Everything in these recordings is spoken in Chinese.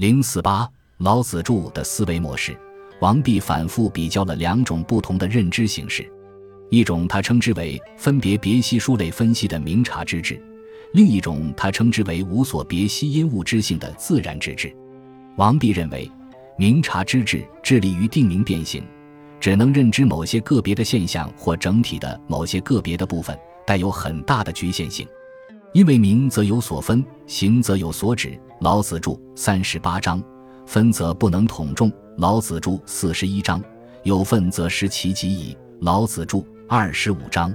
零四八，老子著的思维模式。王弼反复比较了两种不同的认知形式，一种他称之为分别别析书类分析的明察之智，另一种他称之为无所别析因物之性的自然之智。王弼认为，明察之智致力于定名变形，只能认知某些个别的现象或整体的某些个别的部分，带有很大的局限性。因为明则有所分，行则有所指。老子著三十八章，分则不能统众。老子著四十一章，有分则失其极矣。老子著二十五章，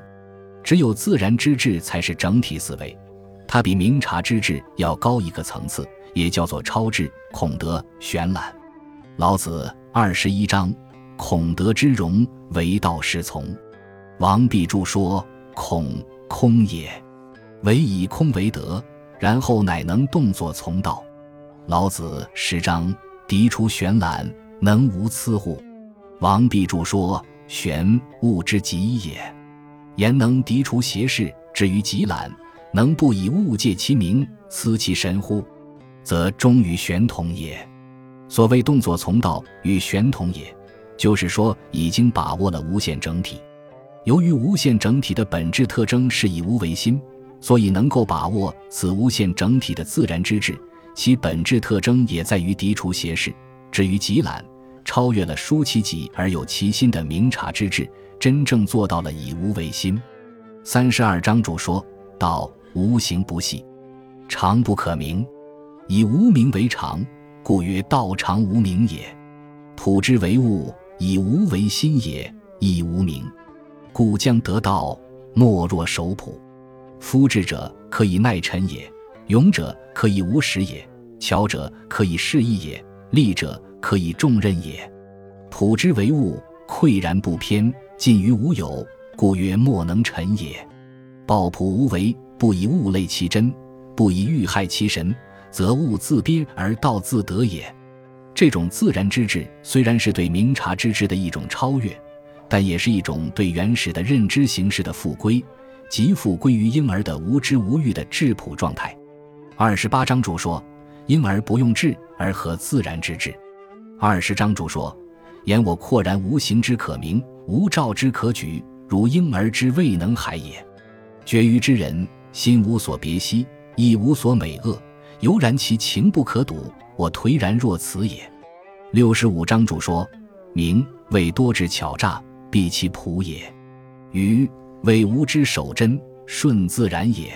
只有自然之智才是整体思维，它比明察之智要高一个层次，也叫做超智。孔德玄览。老子二十一章，孔德之容，为道是从。王弼注说：孔空也，唯以空为德，然后乃能动作从道。老子十章，涤除玄览。能无疵乎？王弼注说：“玄物之极也，言能涤除邪事，至于极览，能不以物借其名，思其神乎？则终于玄同也。所谓动作从道与玄同也，就是说已经把握了无限整体。由于无限整体的本质特征是以无为心，所以能够把握此无限整体的自然之智，其本质特征也在于涤除邪事。”至于极懒，超越了疏其己而有其心的明察之智，真正做到了以无为心。三十二章主说道：“无形不细，常不可名，以无名为常，故曰道常无名也。朴之为物，以无为心也，亦无名。故将得道，莫若守朴。夫智者可以耐臣也，勇者可以无实也，巧者可以示意也，利者。”可以重任也，朴之为物，溃然不偏，近于无有，故曰莫能臣也。抱朴无为，不以物类其真，不以欲害其神，则物自憋而道自得也。这种自然之智，虽然是对明察之智的一种超越，但也是一种对原始的认知形式的复归，即复归于婴儿的无知无欲的质朴状态。二十八章主说，婴儿不用智而合自然之智。二十章主说：“言我阔然无形之可名，无照之可举，如婴儿之未能孩也。绝于之人，心无所别兮，亦无所美恶，犹然其情不可睹。我颓然若此也。”六十五章主说：“名为多之巧诈，必其朴也；愚为无知守真，顺自然也。”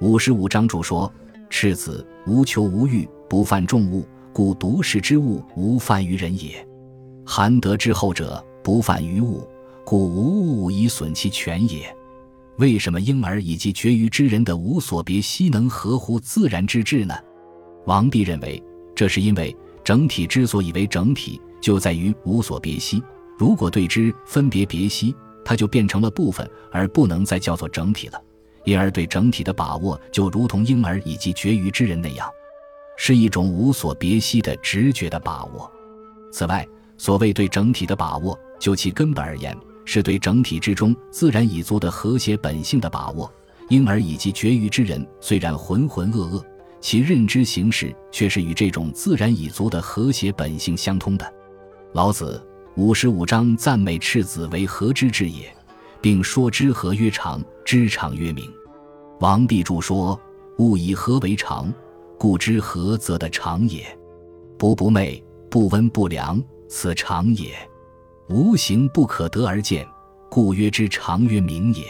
五十五章注说：“赤子无求无欲，不犯众物。”故独视之物无犯于人也，含德之后者不犯于物，故无物以损其权也。为什么婴儿以及绝于之人的无所别悉能合乎自然之志呢？王弼认为，这是因为整体之所以为整体，就在于无所别悉。如果对之分别别息，它就变成了部分，而不能再叫做整体了。因而对整体的把握，就如同婴儿以及绝育之人那样。是一种无所别析的直觉的把握。此外，所谓对整体的把握，就其根本而言，是对整体之中自然已足的和谐本性的把握。婴儿以及绝育之人虽然浑浑噩噩，其认知形式却是与这种自然已足的和谐本性相通的。老子五十五章赞美赤子为和之至也，并说之和曰常，知常曰明。王弼注说：物以和为常。故知和则的常也，不不昧，不温不凉，此常也。无形不可得而见，故曰之常曰明也。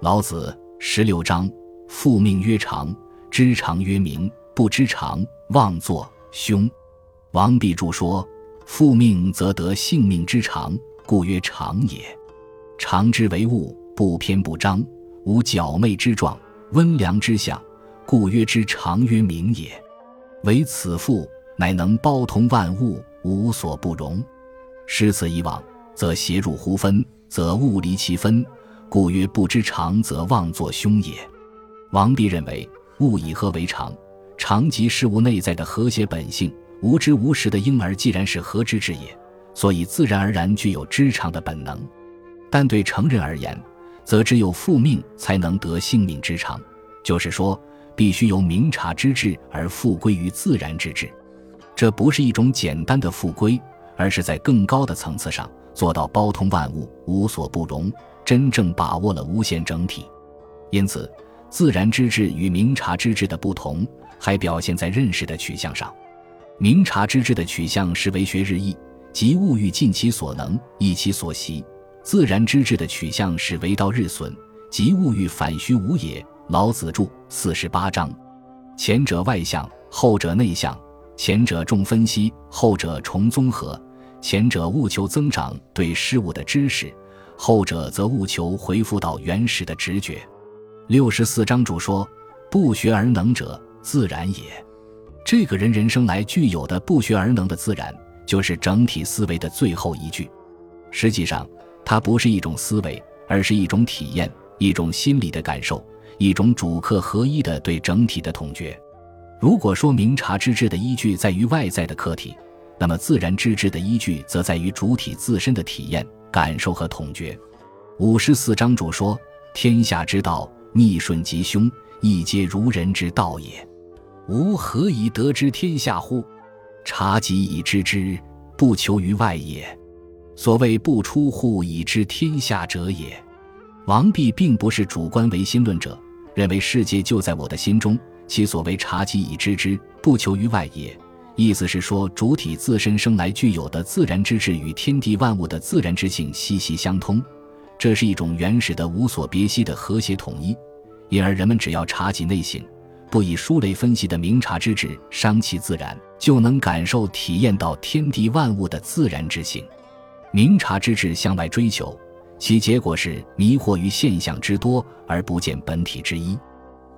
老子十六章：复命曰常，知常曰明，不知常，妄作凶。王弼注说：复命则得性命之常，故曰常也。常之为物，不偏不张，无矫媚之状，温良之象。故曰之常曰明也，唯此父乃能包通万物，无所不容。失此以往，则邪入乎分，则物离其分。故曰不知常，则妄作凶也。王弼认为，物以和为常，常即事物内在的和谐本性。无知无识的婴儿既然是合知之也，所以自然而然具有知常的本能。但对成人而言，则只有复命才能得性命之常，就是说。必须由明察之智而复归于自然之智，这不是一种简单的复归，而是在更高的层次上做到包通万物，无所不容，真正把握了无限整体。因此，自然之治与明察之治的不同，还表现在认识的取向上。明察之治的取向是为学日益，即物欲尽其所能，益其所习；自然之治的取向是为道日损，即物欲反虚无也。老子著四十八章，前者外向，后者内向；前者重分析，后者重综合；前者务求增长对事物的知识，后者则务求回复到原始的直觉。六十四章主说：“不学而能者，自然也。”这个人人生来具有的不学而能的自然，就是整体思维的最后一句。实际上，它不是一种思维，而是一种体验，一种心理的感受，一种主客合一的对整体的统觉。如果说明察之治的依据在于外在的客体，那么自然之治的依据则在于主体自身的体验、感受和统觉。五十四章主说：“天下之道。”逆顺吉凶，亦皆如人之道也。吾何以得知天下乎？察己以知之，不求于外也。所谓不出户以知天下者也。王弼并不是主观唯心论者，认为世界就在我的心中。其所谓察己以知之，不求于外也，意思是说主体自身生来具有的自然之智与天地万物的自然之性息息相通。这是一种原始的无所别析的和谐统一，因而人们只要察己内省，不以书类分析的明察之智伤其自然，就能感受体验到天地万物的自然之性。明察之智向外追求，其结果是迷惑于现象之多而不见本体之一；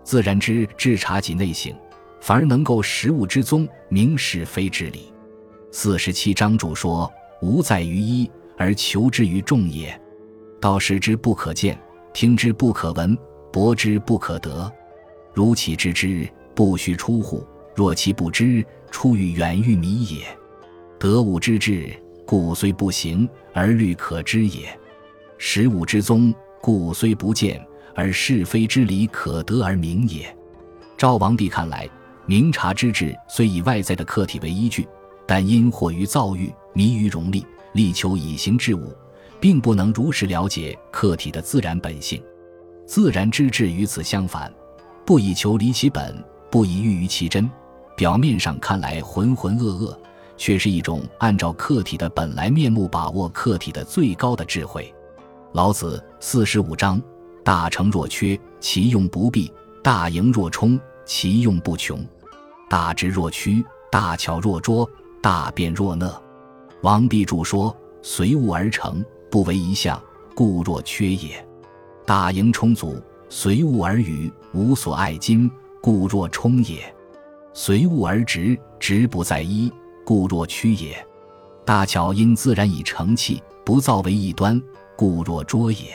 自然之智察己内省，反而能够识物之宗，明是非之理。四十七章主说：“无在于一，而求之于众也。”道视之不可见，听之不可闻，博之不可得。如其知之，不须出户；若其不知，出于远欲迷也。得物之志，故虽不行，而虑可知也；识物之宗，故虽不见，而是非之理可得而明也。赵王帝看来，明察之志虽以外在的客体为依据，但因惑于造欲，迷于荣利，力求以形治物。并不能如实了解客体的自然本性，自然之志与此相反，不以求离其本，不以欲于其真。表面上看来浑浑噩噩，却是一种按照客体的本来面目把握客体的最高的智慧。老子四十五章：大成若缺，其用不弊；大盈若冲，其用不穷；大直若屈，大巧若拙，大辩若讷。王弼注说：随物而成。不为一象，故若缺也；大盈充足，随物而语，无所爱矜，故若冲也；随物而直，直不在一，故若屈也；大巧因自然以成器，不造为一端，故若拙也；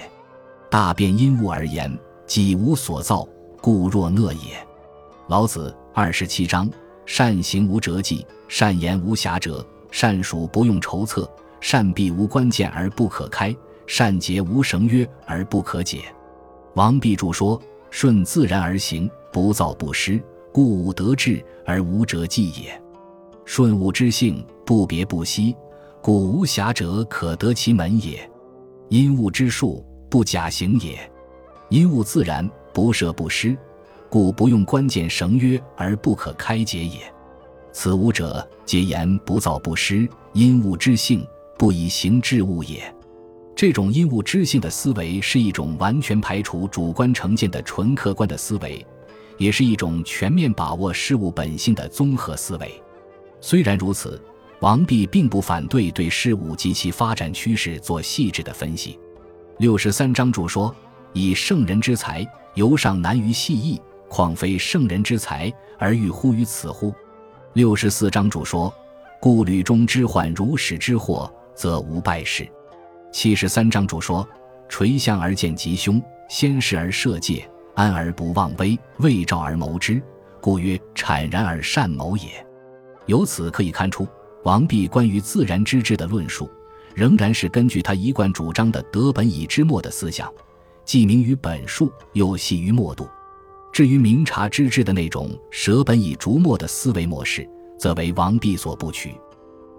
大辩因物而言，己无所造，故若讷也。老子二十七章：善行无辙迹，善言无瑕谪，善数不用筹策。善闭无关键而不可开，善结无绳约而不可解。王弼注说：“顺自然而行，不造不失，故无得志而无辙迹也。顺物之性，不别不息，故无瑕者可得其门也。因物之术，不假行也。因物自然，不设不失，故不用关键绳约而不可开解也。此五者，皆言不造不失，因物之性。”不以形治物也，这种因物知性的思维是一种完全排除主观成见的纯客观的思维，也是一种全面把握事物本性的综合思维。虽然如此，王弼并不反对对事物及其发展趋势做细致的分析。六十三章主说：“以圣人之才，由上难于细意，况非圣人之才而欲乎于此乎？”六十四章主说：“故履中之患，如始之祸。”则无败事。七十三章主说：“垂象而见吉凶，先视而设戒，安而不忘危，未兆而谋之，故曰产然而善谋也。”由此可以看出，王弼关于自然之治的论述，仍然是根据他一贯主张的“得本以知末”的思想，既明于本数，又细于末度。至于明察之治的那种“舍本以逐末”的思维模式，则为王弼所不取。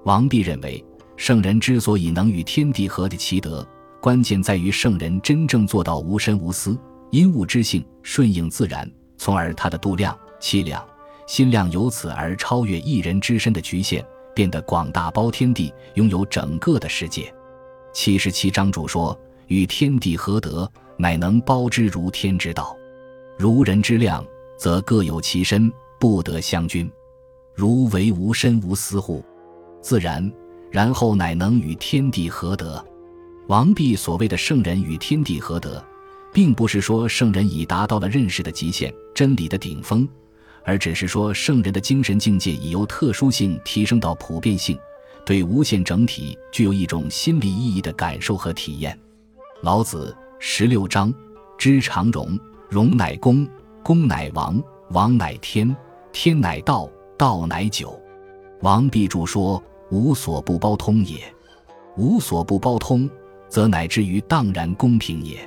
王弼认为，圣人之所以能与天地合的其德，关键在于圣人真正做到无身无私、因物之性顺应自然，从而他的度量、气量、心量由此而超越一人之身的局限，变得广大包天地，拥有整个的世界。七十七章主说：“与天地合德，乃能包之如天之道；如人之量，则各有其身，不得相均。如为无身无私乎？自然，然后乃能与天地合德。”王弼所谓的圣人与天地合德，并不是说圣人已达到了认识的极限、真理的顶峰，而只是说圣人的精神境界已由特殊性提升到普遍性，对无限整体具有一种心理意义的感受和体验。老子十六章：知常容，容乃公，公乃王，王乃天，天乃道，道乃久。王弼注说：“无所不包通也，无所不包通。”则乃至于荡然公平也，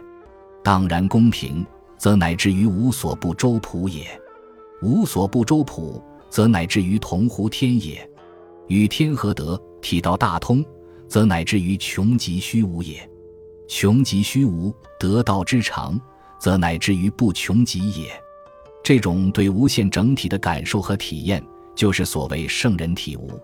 荡然公平，则乃至于无所不周朴也；无所不周朴，则乃至于同乎天也。与天合德，体道大通，则乃至于穷极虚无也；穷极虚无，得道之长，则乃至于不穷极也。这种对无限整体的感受和体验，就是所谓圣人体悟。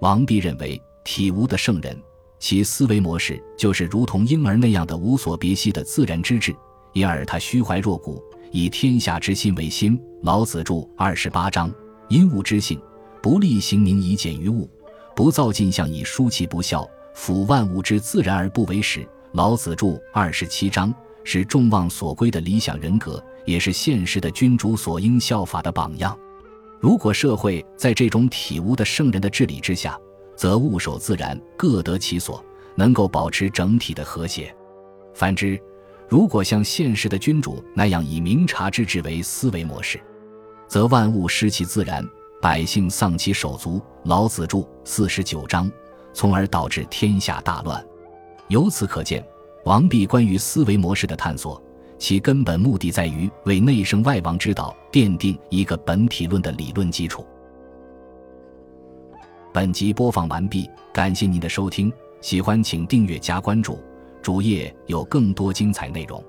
王弼认为，体无的圣人。其思维模式就是如同婴儿那样的无所别系的自然之志，因而他虚怀若谷，以天下之心为心。老子著二十八章：因物之性，不立行名以简于物，不造镜像以书其不肖，辅万物之自然而不为始。老子著二十七章是众望所归的理想人格，也是现实的君主所应效法的榜样。如果社会在这种体悟的圣人的治理之下，则物守自然，各得其所，能够保持整体的和谐。反之，如果像现实的君主那样以明察之治为思维模式，则万物失其自然，百姓丧其手足。老子著四十九章，从而导致天下大乱。由此可见，王弼关于思维模式的探索，其根本目的在于为内圣外王之道奠定一个本体论的理论基础。本集播放完毕，感谢您的收听，喜欢请订阅加关注，主页有更多精彩内容。